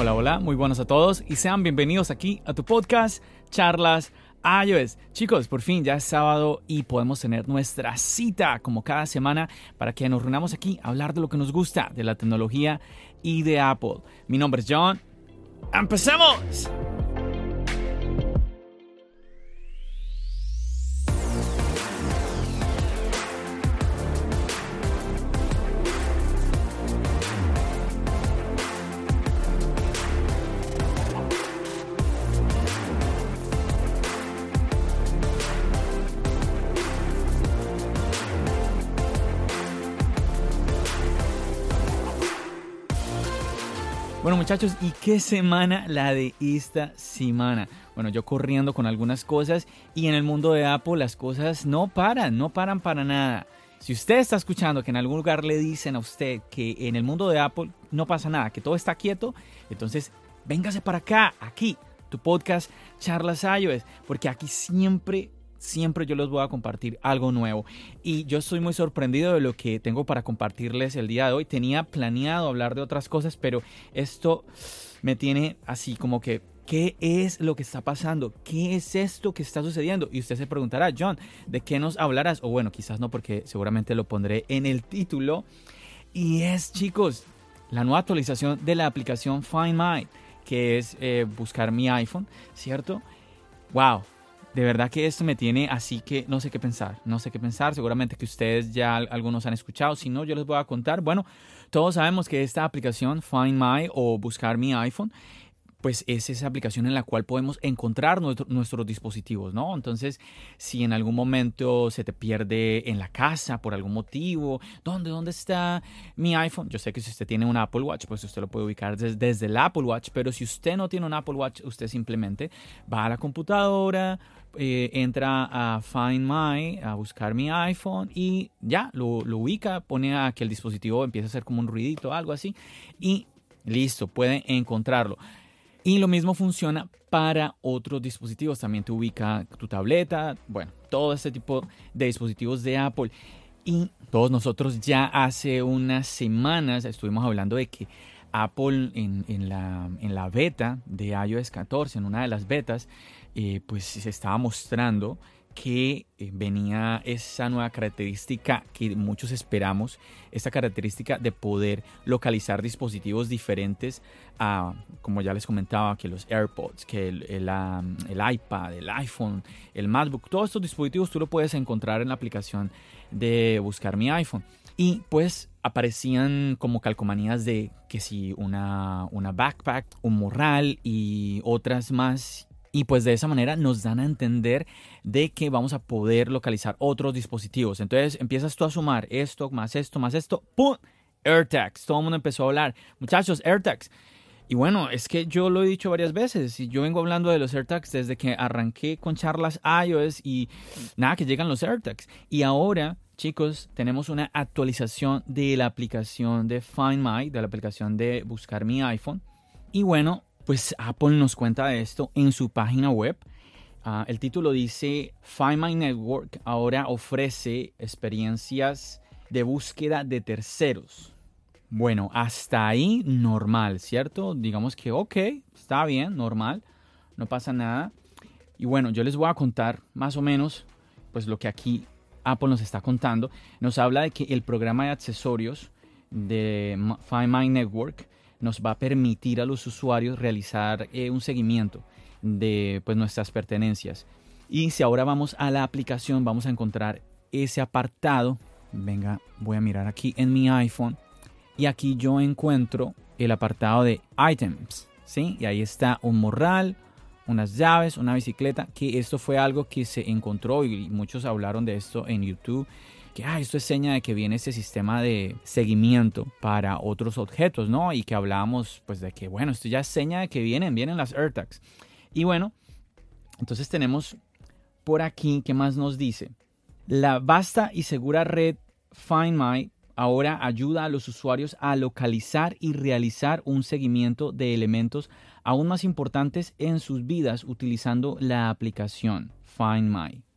Hola, hola, muy buenos a todos y sean bienvenidos aquí a tu podcast Charlas iOS. Chicos, por fin ya es sábado y podemos tener nuestra cita como cada semana para que nos reunamos aquí a hablar de lo que nos gusta, de la tecnología y de Apple. Mi nombre es John. ¡Empecemos! Muchachos, ¿y qué semana la de esta semana? Bueno, yo corriendo con algunas cosas y en el mundo de Apple las cosas no paran, no paran para nada. Si usted está escuchando que en algún lugar le dicen a usted que en el mundo de Apple no pasa nada, que todo está quieto, entonces véngase para acá, aquí, tu podcast Charlas iOS, porque aquí siempre siempre yo les voy a compartir algo nuevo. Y yo estoy muy sorprendido de lo que tengo para compartirles el día de hoy. Tenía planeado hablar de otras cosas, pero esto me tiene así como que, ¿qué es lo que está pasando? ¿Qué es esto que está sucediendo? Y usted se preguntará, John, ¿de qué nos hablarás? O bueno, quizás no, porque seguramente lo pondré en el título. Y es, chicos, la nueva actualización de la aplicación Find My, que es eh, buscar mi iPhone, ¿cierto? ¡Wow! De verdad que esto me tiene así que no sé qué pensar, no sé qué pensar, seguramente que ustedes ya algunos han escuchado, si no yo les voy a contar, bueno, todos sabemos que esta aplicación Find My o buscar mi iPhone pues es esa aplicación en la cual podemos encontrar nuestros dispositivos, ¿no? Entonces, si en algún momento se te pierde en la casa por algún motivo, ¿dónde, dónde está mi iPhone? Yo sé que si usted tiene un Apple Watch, pues usted lo puede ubicar desde, el Apple Watch, pero si usted no tiene un Apple Watch, usted simplemente va a la computadora, eh, entra a Find My, a buscar mi iPhone y ya, lo, ubica, pone a que el dispositivo empiece a hacer como un ruidito, algo así, y listo, puede encontrarlo. Y lo mismo funciona para otros dispositivos. También te ubica tu tableta, bueno, todo este tipo de dispositivos de Apple. Y todos nosotros ya hace unas semanas estuvimos hablando de que Apple en, la, beta de iOS 14, en una de las betas, eh, pues se estaba mostrando que eh, venía esa nueva característica que muchos esperamos, esta característica de poder localizar dispositivos diferentes a, como ya les comentaba, que los AirPods, que el, el, iPad, el iPhone, el MacBook, todos estos dispositivos tú lo puedes encontrar en la aplicación de buscar mi iPhone. Y pues aparecían como calcomanías de que si una, una backpack, un morral y otras más y pues de esa manera nos dan a entender de que vamos a poder localizar otros dispositivos. Entonces empiezas tú a sumar esto, más esto, más esto, ¡pum! AirTags. Todo el mundo empezó a hablar. Muchachos, AirTags. Y bueno, es que yo lo he dicho varias veces y yo vengo hablando de los AirTags desde que arranqué con charlas iOS y nada, que llegan los AirTags. Y ahora, chicos, tenemos una actualización de la aplicación de Find My, de la aplicación de buscar mi iPhone. Y bueno, pues Apple nos cuenta de esto en su página web. Ah, el título dice Find My Network ahora ofrece experiencias de búsqueda de terceros. Bueno, hasta ahí normal, ¿cierto? Digamos que ok, está bien, normal, no pasa nada. Y bueno, yo les voy a contar más o menos pues lo que aquí Apple nos está contando. Nos habla de que el programa de accesorios de Find My Network nos va a permitir a los usuarios realizar eh, un seguimiento de pues, nuestras pertenencias. Y si ahora vamos a la aplicación, vamos a encontrar ese apartado. Venga, voy a mirar aquí en mi iPhone. Y aquí yo encuentro el apartado de items. ¿sí? Y ahí está un morral, unas llaves, una bicicleta, que esto fue algo que se encontró y muchos hablaron de esto en YouTube que esto es seña de que viene ese sistema de seguimiento para otros objetos, ¿no? Y que hablábamos pues de que, bueno, esto ya es seña de que vienen, vienen las AirTags. Y bueno, entonces tenemos por aquí, ¿qué más nos dice? La vasta y segura red Find My ahora ayuda a los usuarios a localizar y realizar un seguimiento de elementos aún más importantes en sus vidas utilizando la aplicación Find My.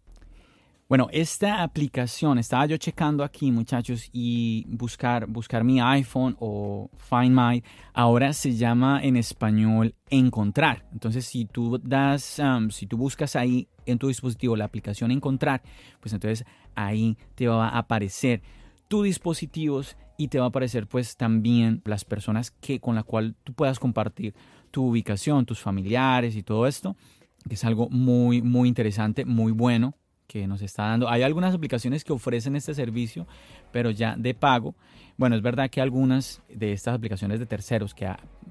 Bueno, esta aplicación, estaba yo checando aquí muchachos y buscar, buscar mi iPhone o Find My, ahora se llama en español encontrar. Entonces si tú das, um, si tú buscas ahí en tu dispositivo la aplicación encontrar, pues entonces ahí te va a aparecer tus dispositivos y te va a aparecer pues también las personas que con la cual tú puedas compartir tu ubicación, tus familiares y todo esto, que es algo muy muy interesante, muy bueno que nos está dando. Hay algunas aplicaciones que ofrecen este servicio, pero ya de pago. Bueno, es verdad que algunas de estas aplicaciones de terceros, que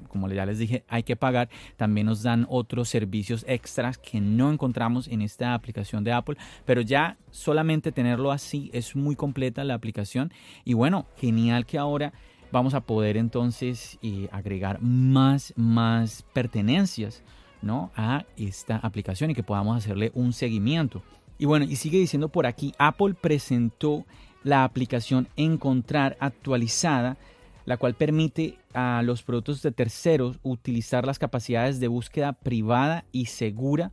como ya les dije, hay que pagar, también nos dan otros servicios extras que no encontramos en esta aplicación de Apple, pero ya solamente tenerlo así es muy completa la aplicación. Y bueno, genial que ahora vamos a poder entonces eh, agregar más, más pertenencias ¿no? a esta aplicación y que podamos hacerle un seguimiento. Y bueno, y sigue diciendo por aquí, Apple presentó la aplicación Encontrar actualizada, la cual permite a los productos de terceros utilizar las capacidades de búsqueda privada y segura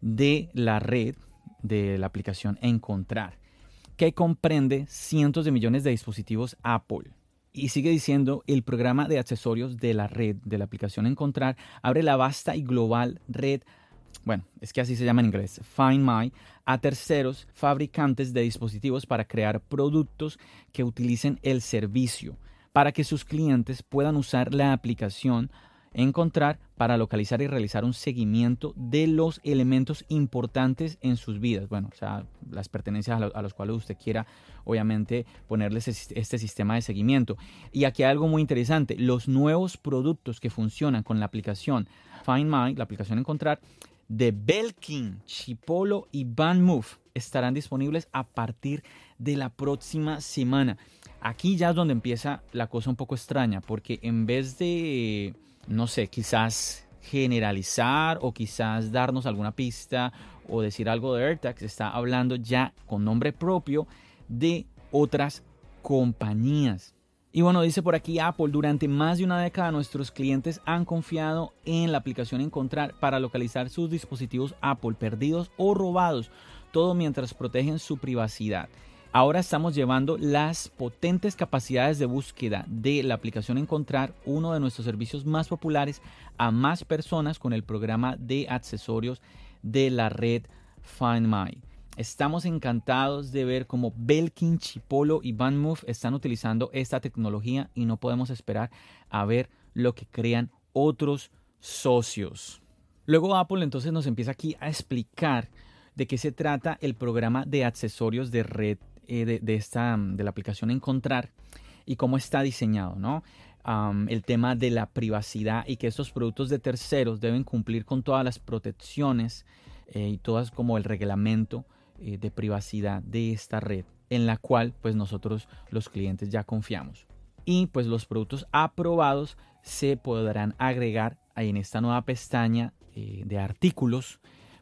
de la red de la aplicación Encontrar, que comprende cientos de millones de dispositivos Apple. Y sigue diciendo, el programa de accesorios de la red de la aplicación Encontrar abre la vasta y global red bueno, es que así se llama en inglés, Find My, a terceros fabricantes de dispositivos para crear productos que utilicen el servicio para que sus clientes puedan usar la aplicación encontrar para localizar y realizar un seguimiento de los elementos importantes en sus vidas. Bueno, o sea, las pertenencias a, los cuales usted quiera, obviamente, ponerles este sistema de seguimiento. Y aquí hay algo muy interesante. Los nuevos productos que funcionan con la aplicación Find My, la aplicación Encontrar, de Belkin, Chipolo y Van Move estarán disponibles a partir de la próxima semana. Aquí ya es donde empieza la cosa un poco extraña, porque en vez de, no sé, quizás generalizar o quizás darnos alguna pista o decir algo de AirTag, se está hablando ya con nombre propio de otras compañías. Y bueno, dice por aquí Apple, durante más de una década nuestros clientes han confiado en la aplicación Encontrar para localizar sus dispositivos Apple perdidos o robados, todo mientras protegen su privacidad. Ahora estamos llevando las potentes capacidades de búsqueda de la aplicación Encontrar, uno de nuestros servicios más populares, a más personas con el programa de accesorios de la red Find My. Estamos encantados de ver cómo Belkin, Chipolo y VanMoof están utilizando esta tecnología y no podemos esperar a ver lo que crean otros socios. Luego Apple entonces nos empieza aquí a explicar de qué se trata el programa de accesorios de red eh, de, esta, de la aplicación Encontrar y cómo está diseñado, ¿no? el tema de la privacidad y que estos productos de terceros deben cumplir con todas las protecciones eh, y todas como el reglamento eh, de privacidad de esta red en la cual pues nosotros los clientes ya confiamos. Y pues los productos aprobados se podrán agregar ahí en esta nueva pestaña eh, de artículos.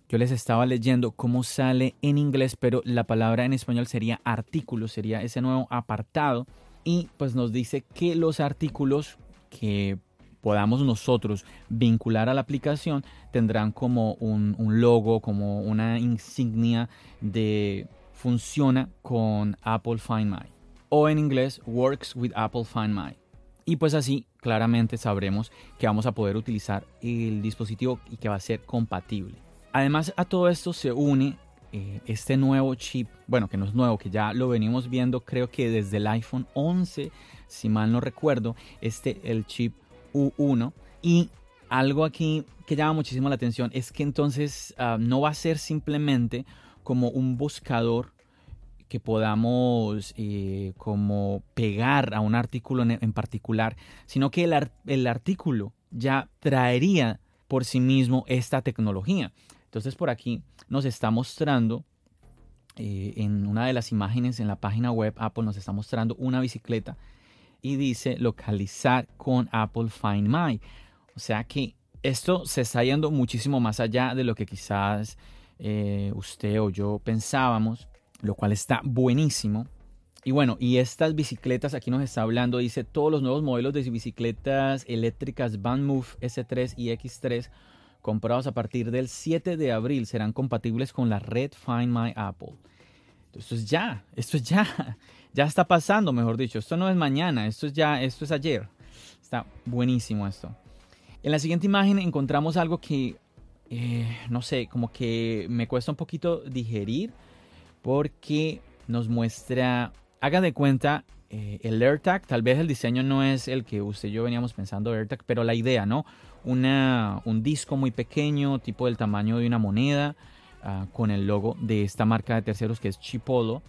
Yo les estaba leyendo cómo sale en inglés, pero la palabra en español sería artículos, sería ese nuevo apartado. Y pues nos dice que los artículos que podamos nosotros vincular a la aplicación tendrán como un, logo, como una insignia de funciona con Apple Find My o en inglés Works with Apple Find My. Y pues así claramente sabremos que vamos a poder utilizar el dispositivo y que va a ser compatible. Además a todo esto se une eh, este nuevo chip, bueno que no es nuevo, que ya lo venimos viendo creo que desde el iPhone 11, si mal no recuerdo, este el chip U1. Y algo aquí que llama muchísimo la atención es que entonces ah, no va a ser simplemente como un buscador que podamos eh, como pegar a un artículo en, particular, sino que el, artículo ya traería por sí mismo esta tecnología. Entonces por aquí nos está mostrando eh, en una de las imágenes en la página web Apple nos está mostrando una bicicleta y dice localizar con Apple Find My. O sea que esto se está yendo muchísimo más allá de lo que quizás eh, usted o yo pensábamos, lo cual está buenísimo. Y bueno, y estas bicicletas, aquí nos está hablando, dice todos los nuevos modelos de bicicletas eléctricas VanMoof S3 y X3 comprados a partir del 7 de abril serán compatibles con la red Find My Apple. Esto es ya, esto es ya, ya está pasando, mejor dicho. Esto no es mañana, esto es ya, esto es ayer. Está buenísimo esto. En la siguiente imagen encontramos algo que, eh, no sé, como que me cuesta un poquito digerir porque nos muestra, haga de cuenta, eh, el AirTag, tal vez el diseño no es el que usted y yo veníamos pensando AirTag, pero la idea, ¿no? Una, un disco muy pequeño, tipo del tamaño de una moneda, ah, con el logo de esta marca de terceros que es Chipolo.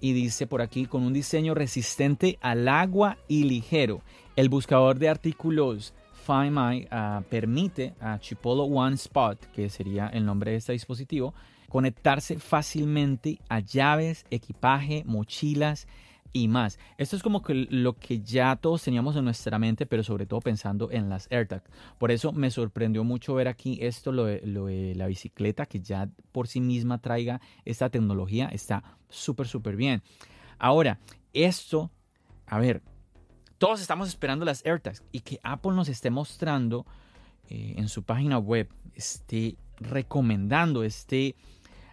Y dice por aquí, con un diseño resistente al agua y ligero. El buscador de artículos Find My ah, permite a Chipolo One Spot, que sería el nombre de este dispositivo, conectarse fácilmente a llaves, equipaje, mochilas y más. Esto es como que lo que ya todos teníamos en nuestra mente, pero sobre todo pensando en las AirTag. Por eso me sorprendió mucho ver aquí esto, lo de, la bicicleta, que ya por sí misma traiga esta tecnología, está súper, súper bien. Ahora, esto, a ver, todos estamos esperando las AirTags y que Apple nos esté mostrando eh, en su página web, esté recomendando, esté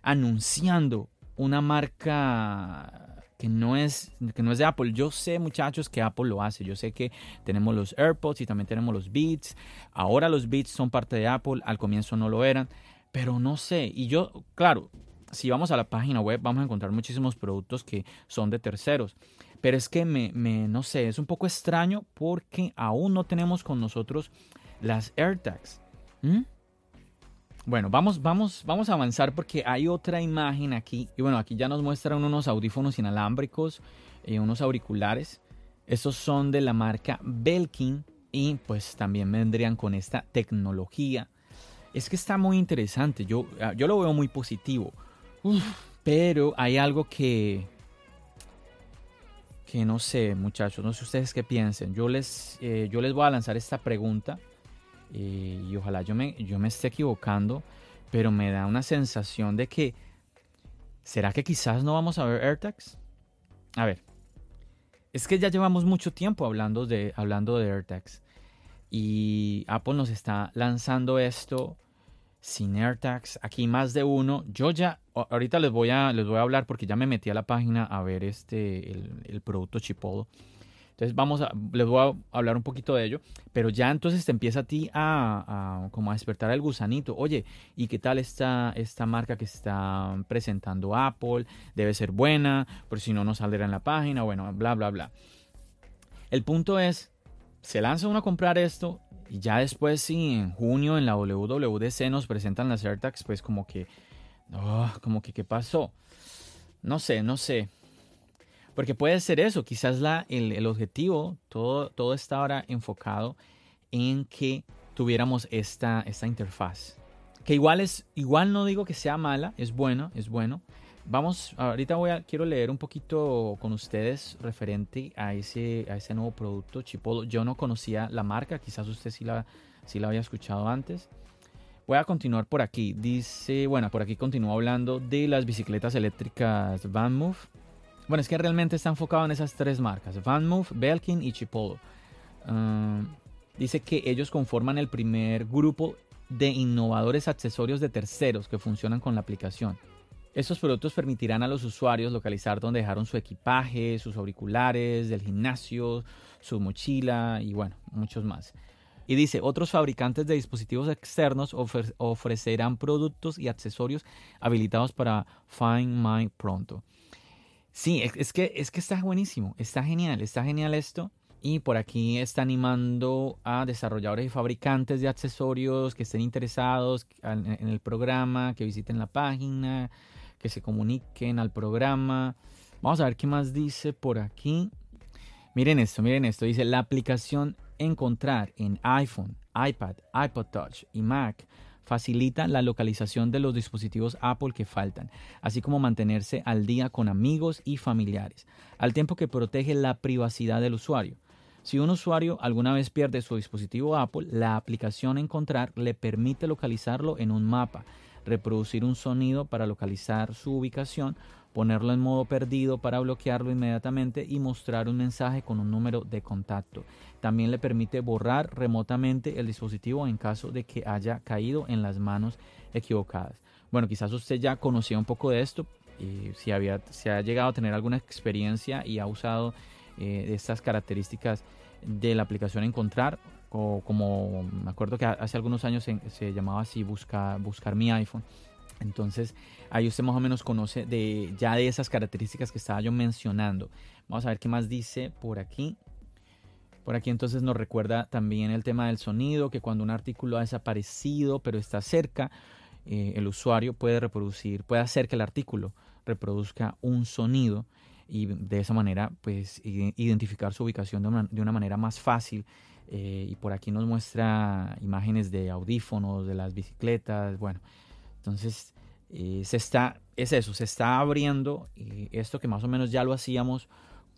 anunciando una marca que no es que no es de Apple. Yo sé, muchachos, que Apple lo hace. Yo sé que tenemos los AirPods y también tenemos los Beats. Ahora los Beats son parte de Apple, al comienzo no lo eran, pero no sé. Y yo, claro, si vamos a la página web vamos a encontrar muchísimos productos que son de terceros. Pero es que me, no sé, es un poco extraño porque aún no tenemos con nosotros las AirTags. ¿Mm? Bueno, vamos, vamos, vamos a avanzar porque hay otra imagen aquí. Y bueno, aquí ya nos muestran unos audífonos inalámbricos, y unos auriculares. Estos son de la marca Belkin y pues también vendrían con esta tecnología. Es que está muy interesante, yo, ah, yo lo veo muy positivo. pero hay algo que, que no sé, muchachos, no sé ustedes qué piensen. Yo les, eh, yo les voy a lanzar esta pregunta y ojalá yo me, yo me esté equivocando, pero me da una sensación de que, ¿será que quizás no vamos a ver AirTags? A ver, es que ya llevamos mucho tiempo hablando de, hablando de AirTags y Apple nos está lanzando esto sin AirTags. Aquí más de uno. Yo ya, ahorita les voy a, les voy a hablar porque ya me metí a la página a ver este, el, producto Chipolo. Entonces vamos a, les voy a hablar un poquito de ello, pero ya entonces te empieza a ti a, como a despertar el gusanito. Oye, ¿y qué tal está esta marca que está presentando Apple? Debe ser buena, por si no nos saldrá en la página, bueno, bla, bla, bla. El punto es, se lanza uno a comprar esto y ya después, si en junio en la WWDC nos presentan las AirTags, pues como que, oh, como que, ¿qué pasó? No sé, no sé. Porque puede ser eso, quizás la, el, objetivo, todo, todo está ahora enfocado en que tuviéramos esta, esta interfaz. Que igual es, igual no digo que sea mala, es bueno, es bueno, Vamos, ahorita voy a, quiero leer un poquito con ustedes referente a ese, a ese nuevo producto Chipolo. Yo no conocía la marca, quizás usted sí la, sí la había escuchado antes. Voy a continuar por aquí. Dice, bueno, por aquí continúa hablando de las bicicletas eléctricas VanMoof. Bueno, es que realmente está enfocado en esas tres marcas, VanMoof, Belkin y Chipolo. Ah, dice que ellos conforman el primer grupo de innovadores accesorios de terceros que funcionan con la aplicación. Estos productos permitirán a los usuarios localizar dónde dejaron su equipaje, sus auriculares del gimnasio, su mochila y bueno, muchos más. Y dice, otros fabricantes de dispositivos externos ofrecerán productos y accesorios habilitados para Find My pronto. Sí, es que, es que está buenísimo, está genial, está genial esto. Y por aquí está animando a desarrolladores y fabricantes de accesorios que estén interesados en el programa, que visiten la página, que se comuniquen al programa. Vamos a ver qué más dice por aquí. Miren esto, miren esto. Dice la aplicación Encontrar en iPhone, iPad, iPod Touch y Mac facilita la localización de los dispositivos Apple que faltan, así como mantenerse al día con amigos y familiares, al tiempo que protege la privacidad del usuario. Si un usuario alguna vez pierde su dispositivo Apple, la aplicación Encontrar le permite localizarlo en un mapa reproducir un sonido para localizar su ubicación, ponerlo en modo perdido para bloquearlo inmediatamente y mostrar un mensaje con un número de contacto. También le permite borrar remotamente el dispositivo en caso de que haya caído en las manos equivocadas. Bueno, quizás usted ya conocía un poco de esto, eh, si, había, ha llegado a tener alguna experiencia y ha usado eh, estas características de la aplicación Encontrar, o como me acuerdo que hace algunos años se, llamaba así buscar mi iPhone. Entonces ahí usted más o menos conoce de, ya de esas características que estaba yo mencionando. Vamos a ver qué más dice por aquí. Por aquí entonces nos recuerda también el tema del sonido, que cuando un artículo ha desaparecido pero está cerca, eh, el usuario puede reproducir, puede hacer que el artículo reproduzca un sonido y de esa manera pues identificar su ubicación de una, manera más fácil. Eh, y por aquí nos muestra imágenes de audífonos, de las bicicletas, bueno, entonces eh, se está, es eso, se está abriendo esto que más o menos ya lo hacíamos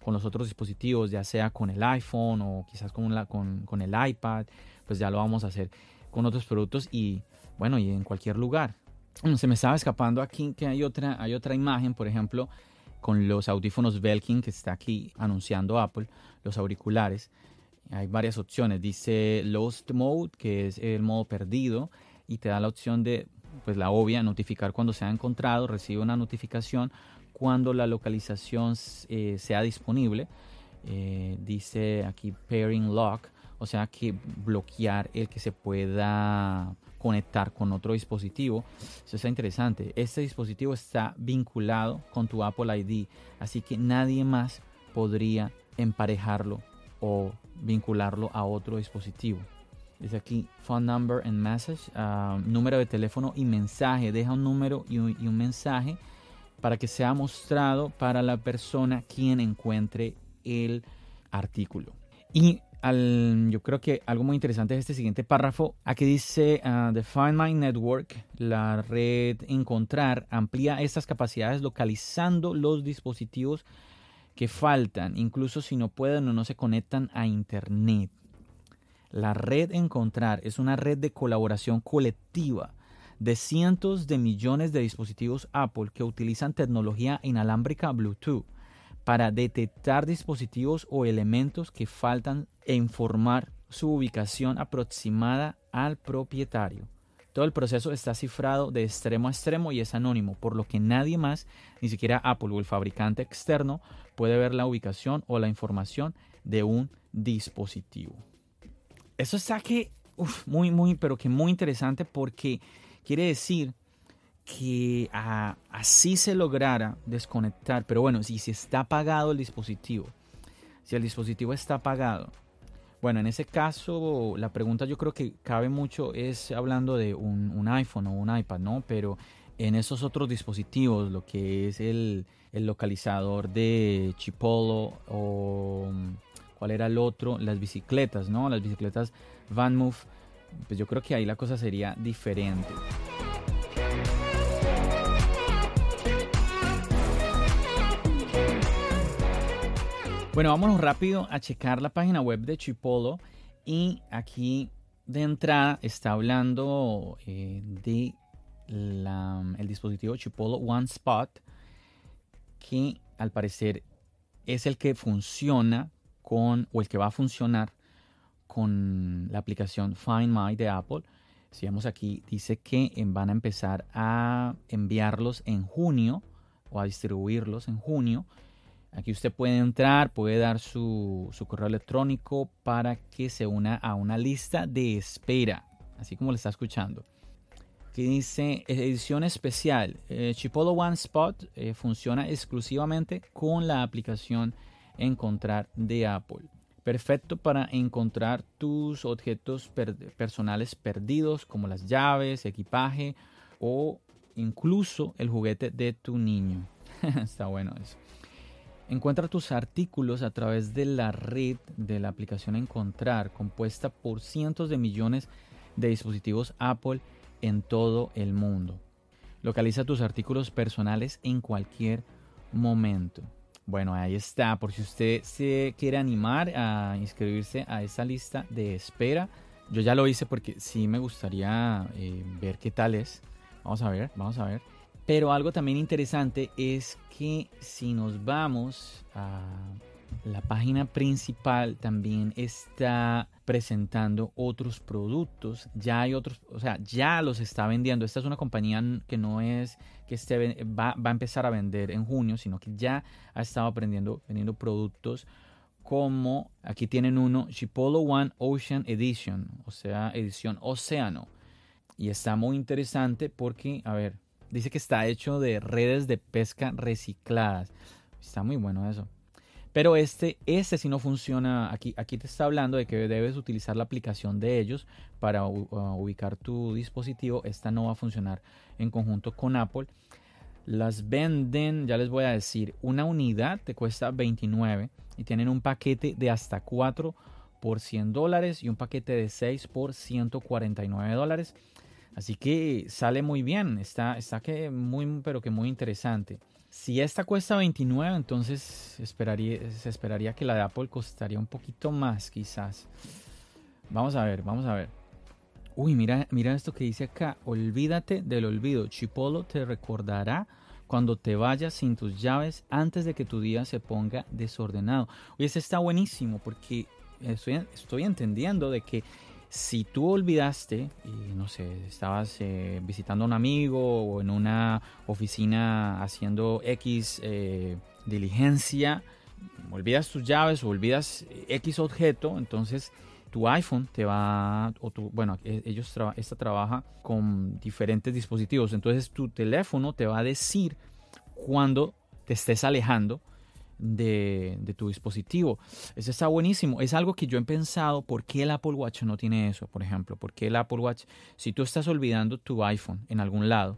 con los otros dispositivos, ya sea con el iPhone o quizás con, el iPad, pues ya lo vamos a hacer con otros productos y bueno, y en cualquier lugar. Se me estaba escapando aquí que hay otra, hay otra imagen, por ejemplo, con los audífonos Belkin que está aquí anunciando Apple, los auriculares. Hay varias opciones. Dice Lost Mode, que es el modo perdido, y te da la opción de, pues la obvia, notificar cuando se ha encontrado, recibe una notificación cuando la localización eh, sea disponible. Eh, dice aquí Pairing Lock, o sea que bloquear el que se pueda conectar con otro dispositivo. Eso está interesante. Este dispositivo está vinculado con tu Apple ID, así que nadie más podría emparejarlo o vincularlo a otro dispositivo. Dice aquí phone number and message, ah, número de teléfono y mensaje. Deja un número y un mensaje para que sea mostrado para la persona quien encuentre el artículo. Y al, yo creo que algo muy interesante es este siguiente párrafo. Aquí dice uh, The Find My Network, la red encontrar, amplía estas capacidades localizando los dispositivos que faltan, incluso si no pueden o no se conectan a Internet. La red encontrar es una red de colaboración colectiva de cientos de millones de dispositivos Apple que utilizan tecnología inalámbrica Bluetooth para detectar dispositivos o elementos que faltan e informar su ubicación aproximada al propietario. Todo el proceso está cifrado de extremo a extremo y es anónimo, por lo que nadie más, ni siquiera Apple o el fabricante externo, puede ver la ubicación o la información de un dispositivo. Eso está que muy, muy, pero que muy interesante porque Quiere decir que así se lograra desconectar, pero bueno, si, si está apagado el dispositivo, si el dispositivo está apagado, bueno, en ese caso la pregunta yo creo que cabe mucho es hablando de un, iPhone o un iPad, ¿no? Pero en esos otros dispositivos, lo que es el, el localizador de Chipolo o cuál era el otro, las bicicletas, ¿no? Las bicicletas VanMoof pues yo creo que ahí la cosa sería diferente. Bueno, vámonos rápido a checar la página web de Chipolo y aquí de entrada está hablando eh, de el dispositivo Chipolo One Spot que al parecer es el que funciona con o el que va a funcionar con la aplicación Find My de Apple. Si vemos aquí, dice que van a empezar a enviarlos en junio o a distribuirlos en junio. Aquí usted puede entrar, puede dar su, correo electrónico para que se una a una lista de espera, así como le está escuchando. Aquí dice edición especial. Eh, Chipolo One Spot eh, funciona exclusivamente con la aplicación Encontrar de Apple perfecto para encontrar tus objetos personales perdidos como las llaves, equipaje o incluso el juguete de tu niño. Está bueno eso. Encuentra tus artículos a través de la red de la aplicación Encontrar, compuesta por cientos de millones de dispositivos Apple en todo el mundo. Localiza tus artículos personales en cualquier momento. Bueno, ahí está, por si usted se quiere animar a inscribirse a esa lista de espera. Yo ya lo hice porque sí me gustaría eh, ver qué tal es. Vamos a ver, vamos a ver. Pero algo también interesante es que si nos vamos a la página principal también está presentando otros productos. Ya hay otros, o sea, ya los está vendiendo. Esta es una compañía que no es que va, va a empezar a vender en junio, sino que ya ha estado aprendiendo, vendiendo productos como aquí tienen uno, Chipolo One Ocean Edition, o sea, edición océano. Y está muy interesante porque, a ver, dice que está hecho de redes de pesca recicladas. Está muy bueno eso. Pero este, este sí no funciona. Aquí, aquí te está hablando de que debes utilizar la aplicación de ellos para ubicar tu dispositivo. Esta no va a funcionar en conjunto con Apple. Las venden, ya les voy a decir, una unidad te cuesta 29 y tienen un paquete de hasta 4 por 100 dólares y un paquete de 6 por 149 dólares. Así que sale muy bien, está, está que muy, pero que muy interesante. Si esta cuesta 29, entonces esperaría, se esperaría que la de Apple costaría un poquito más, quizás. Vamos a ver, vamos a ver. Uy, mira, mira esto que dice acá. Olvídate del olvido. Chipolo te recordará cuando te vayas sin tus llaves antes de que tu día se ponga desordenado. Uy, este está buenísimo porque estoy entendiendo de que si tú olvidaste, y no sé, estabas eh, visitando a un amigo o en una oficina haciendo X eh, diligencia, olvidas tus llaves o olvidas X objeto, entonces tu iPhone te va, o tu, bueno, e, ellos esta trabaja con diferentes dispositivos, entonces tu teléfono te va a decir cuando te estés alejando de, tu dispositivo. Eso está buenísimo. Es algo que yo he pensado, ¿por qué el Apple Watch no tiene eso? Por ejemplo, ¿por qué el Apple Watch, si tú estás olvidando tu iPhone en algún lado,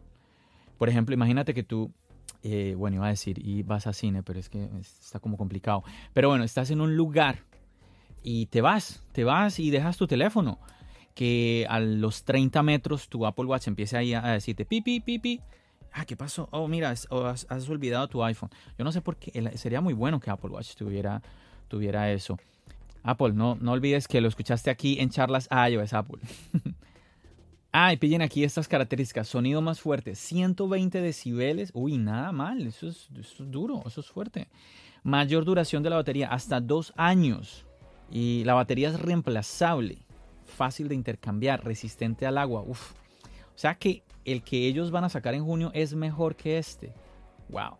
por ejemplo, imagínate que tú, eh, bueno, iba a decir, y vas a cine, pero es que está como complicado. Pero bueno, estás en un lugar y te vas, te vas y dejas tu teléfono. Que a los 30 metros tu Apple Watch empiece ahí a decirte pipi, pipi, Ah, ¿qué pasó? Oh, mira, has, olvidado tu iPhone. Yo no sé por qué. Sería muy bueno que Apple Watch tuviera, tuviera eso. Apple, no, no olvides que lo escuchaste aquí en charlas iOS Apple. ah, y pillen aquí estas características. Sonido más fuerte, 120 decibeles. Uy, nada mal. Eso es, eso es duro, eso es fuerte. Mayor duración de la batería, hasta dos años. Y la batería es reemplazable. Fácil de intercambiar, resistente al agua. Uf. O sea que el que ellos van a sacar en junio es mejor que este. Wow.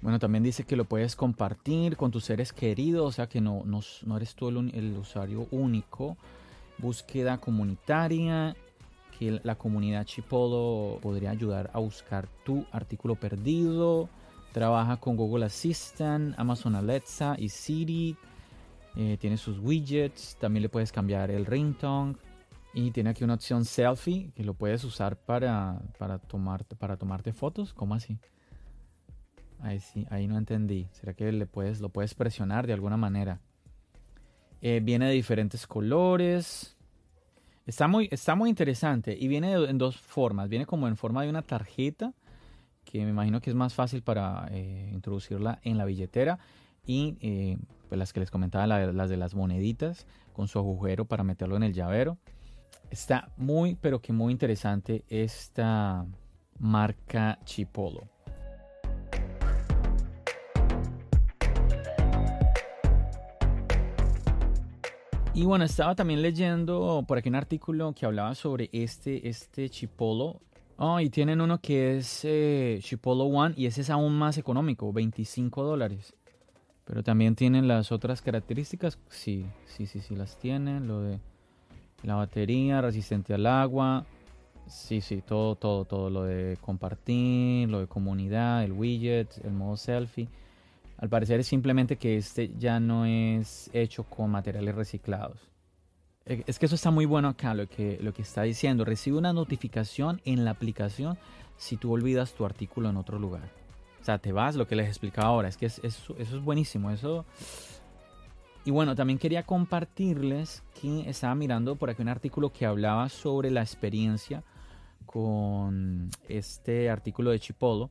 Bueno, también dice que lo puedes compartir con tus seres queridos, o sea que no, no, eres tú el, usuario único. Búsqueda comunitaria, que la comunidad Chipolo podría ayudar a buscar tu artículo perdido. Trabaja con Google Assistant, Amazon Alexa y Siri. Eh, tiene sus widgets. También le puedes cambiar el ringtone. Y tiene aquí una opción selfie que lo puedes usar para, para, tomarte, para tomarte fotos. ¿Cómo así? Ahí sí, ahí no entendí. ¿Será que le puedes, lo puedes presionar de alguna manera? Eh, viene de diferentes colores. Está muy, está muy interesante y viene en dos formas. Viene como en forma de una tarjeta, que me imagino que es más fácil para eh, introducirla en la billetera. Y eh, pues las que les comentaba, las de las moneditas, con su agujero para meterlo en el llavero. Está muy, pero que muy interesante esta marca Chipolo. Y bueno, estaba también leyendo por aquí un artículo que hablaba sobre este, este Chipolo. Oh, y tienen uno que es eh, Chipolo One y ese es aún más económico, 25 dólares. Pero también tienen las otras características. Sí, sí, sí, sí, las tienen. Lo de la batería, resistente al agua. Sí, sí, todo, todo, todo. Lo de compartir, lo de comunidad, el widget, el modo selfie. Al parecer es simplemente que este ya no es hecho con materiales reciclados. Eh, es que eso está muy bueno acá, lo que, lo que está diciendo. Recibe una notificación en la aplicación si tú olvidas tu artículo en otro lugar. O sea, te vas, lo que les explicaba ahora. Es que eso es buenísimo. Eso y bueno, también quería compartirles que estaba mirando por aquí un artículo que hablaba sobre la experiencia con este artículo de Chipolo.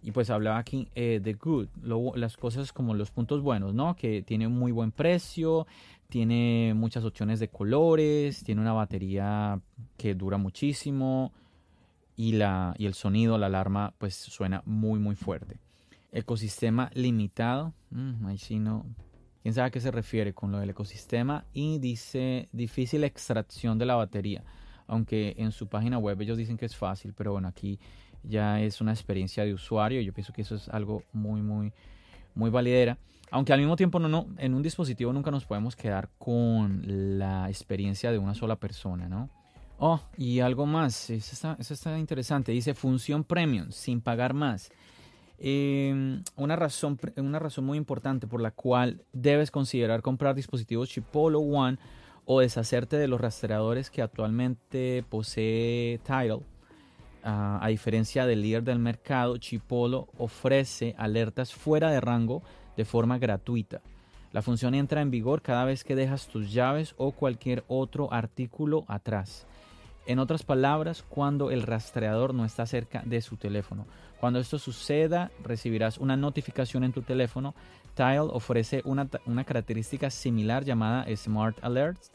Y pues hablaba aquí eh, de good, las cosas como los puntos buenos, ¿no? Que tiene muy buen precio, tiene muchas opciones de colores, tiene una batería que dura muchísimo y, la, y el sonido, la alarma, pues suena muy, muy fuerte. Ecosistema limitado, mm, ahí sí no, quién sabe a qué se refiere con lo del ecosistema y dice difícil extracción de la batería. Aunque en su página web ellos dicen que es fácil, pero bueno, aquí ya es una experiencia de usuario yo pienso que eso es algo muy, muy, muy validera. Aunque al mismo tiempo no, no, en un dispositivo nunca nos podemos quedar con la experiencia de una sola persona, ¿no? Oh, y algo más, eso eso está interesante. Dice función premium, sin pagar más. Em, una, razón, una razón muy importante por la cual debes considerar comprar dispositivos Chipolo One o deshacerte de los rastreadores que actualmente posee Tidal. Ah, a diferencia del líder del mercado, Chipolo ofrece alertas fuera de rango de forma gratuita. La función entra en vigor cada vez que dejas tus llaves o cualquier otro artículo atrás. En otras palabras, cuando el rastreador no está cerca de su teléfono. Cuando esto suceda, recibirás una notificación en tu teléfono. Tile ofrece una, característica similar llamada Smart Alerts.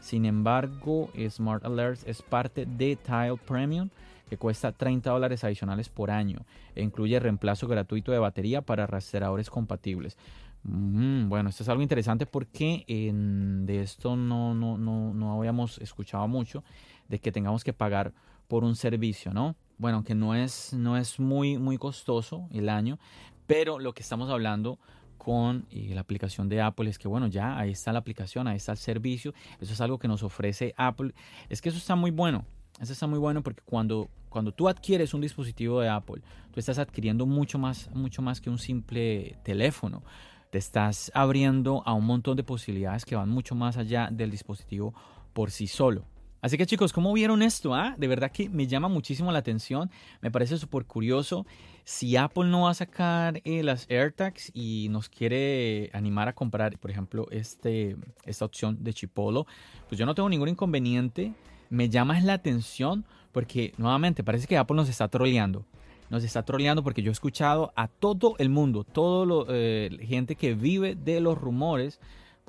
Sin embargo, Smart Alerts es parte de Tile Premium que cuesta 30 dólares adicionales por año e incluye reemplazo gratuito de batería para rastreadores compatibles. Mm, bueno, esto es algo interesante porque de esto no, no, no, no habíamos escuchado mucho de que tengamos que pagar por un servicio, ¿no? Bueno, que no es, no es muy, muy costoso el año, pero lo que estamos hablando con eh, la aplicación de Apple es que, bueno, ya ahí está la aplicación, ahí está el servicio, eso es algo que nos ofrece Apple. Es que eso está muy bueno, eso está muy bueno porque cuando, cuando tú adquieres un dispositivo de Apple, tú estás adquiriendo mucho más, mucho más que un simple teléfono. Te estás abriendo a un montón de posibilidades que van mucho más allá del dispositivo por sí solo. Así que chicos, ¿cómo vieron esto? Ah? De verdad que me llama muchísimo la atención, me parece súper curioso. Si Apple no va a sacar eh, las AirTags y nos quiere animar a comprar, por ejemplo, este, esta opción de Chipolo, pues yo no tengo ningún inconveniente. Me llama la atención porque nuevamente parece que Apple nos está troleando. Nos está troleando porque yo he escuchado a todo el mundo, toda la eh, gente que vive de los rumores,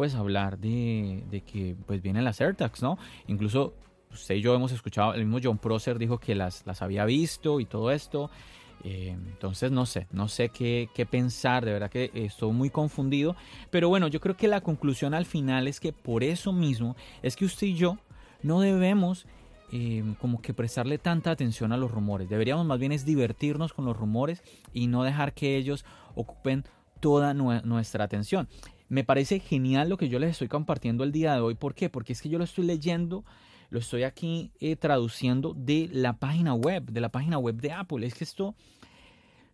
pues hablar de, que pues vienen las AirTags, ¿no? Incluso usted y yo hemos escuchado, el mismo John Prosser dijo que las, las había visto y todo esto. Eh, entonces no sé, no sé qué, qué, pensar, de verdad que estoy muy confundido. Pero bueno, yo creo que la conclusión al final es que por eso mismo es que usted y yo no debemos eh, como que prestarle tanta atención a los rumores. Deberíamos más bien es divertirnos con los rumores y no dejar que ellos ocupen toda nuestra atención. Me parece genial lo que yo les estoy compartiendo el día de hoy. ¿Por qué? Porque es que yo lo estoy leyendo, lo estoy aquí eh, traduciendo de la página web, de la página web de Apple. Es que esto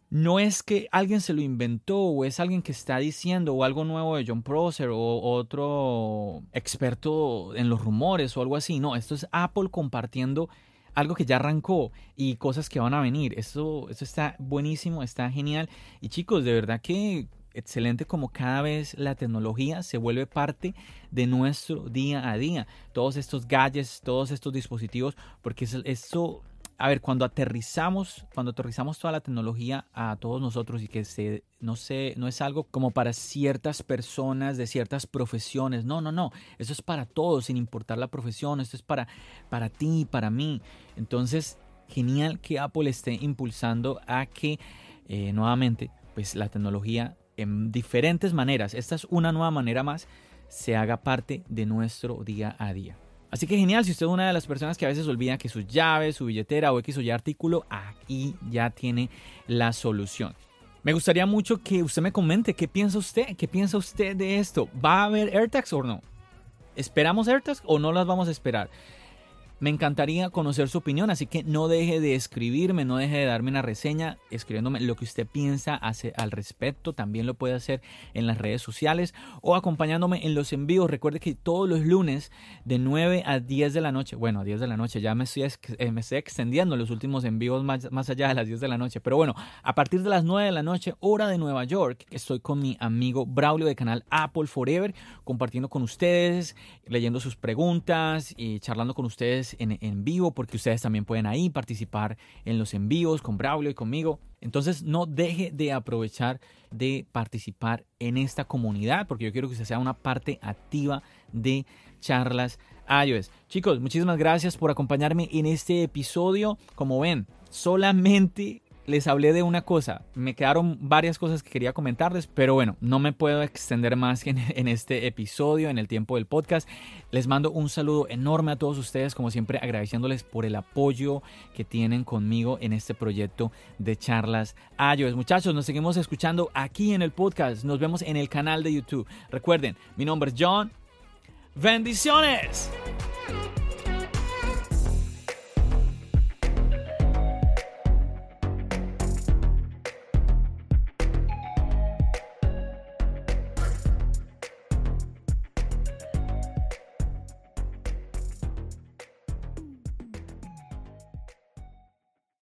no es que alguien se lo inventó o es alguien que está diciendo o algo nuevo de John Prosser o otro experto en los rumores o algo así. No, esto es Apple compartiendo algo que ya arrancó y cosas que van a venir. Esto, esto está buenísimo, está genial. Y chicos, de verdad que excelente como cada vez la tecnología se vuelve parte de nuestro día a día. Todos estos gadgets, todos estos dispositivos, porque esto, a ver, cuando aterrizamos, cuando aterrizamos toda la tecnología a todos nosotros y que se, no sé, no es algo como para ciertas personas de ciertas profesiones. No, no, no. Eso es para todos, sin importar la profesión. Esto es para, para ti para mí. Entonces, genial que Apple esté impulsando a que eh, nuevamente, pues la tecnología en diferentes maneras, esta es una nueva manera más, se haga parte de nuestro día a día. Así que genial, si usted es una de las personas que a veces olvida que sus llaves, su billetera o X o Y artículo, aquí ya tiene la solución. Me gustaría mucho que usted me comente qué piensa usted, qué piensa usted de esto. ¿Va a haber AirTags o no? ¿Esperamos AirTags o no las vamos a esperar? Me encantaría conocer su opinión, así que no deje de escribirme, no deje de darme una reseña, escribiéndome lo que usted piensa al respecto. También lo puede hacer en las redes sociales o acompañándome en los envíos. Recuerde que todos los lunes de 9 a 10 de la noche, bueno, a 10 de la noche, ya me estoy, eh, me estoy extendiendo los últimos envíos más, más allá de las 10 de la noche. Pero bueno, a partir de las 9 de la noche, hora de Nueva York, estoy con mi amigo Braulio de canal Apple Forever, compartiendo con ustedes, leyendo sus preguntas y charlando con ustedes en, vivo, porque ustedes también pueden ahí participar en los envíos con Braulio y conmigo. Entonces no deje de aprovechar de participar en esta comunidad, porque yo quiero que usted sea una parte activa de charlas iOS. Chicos, muchísimas gracias por acompañarme en este episodio. Como ven, solamente les hablé de una cosa. Me quedaron varias cosas que quería comentarles, pero bueno, no me puedo extender más en, este episodio, en el tiempo del podcast. Les mando un saludo enorme a todos ustedes, como siempre agradeciéndoles por el apoyo que tienen conmigo en este proyecto de charlas iOS. Muchachos, nos seguimos escuchando aquí en el podcast. Nos vemos en el canal de YouTube. Recuerden, mi nombre es John. Bendiciones.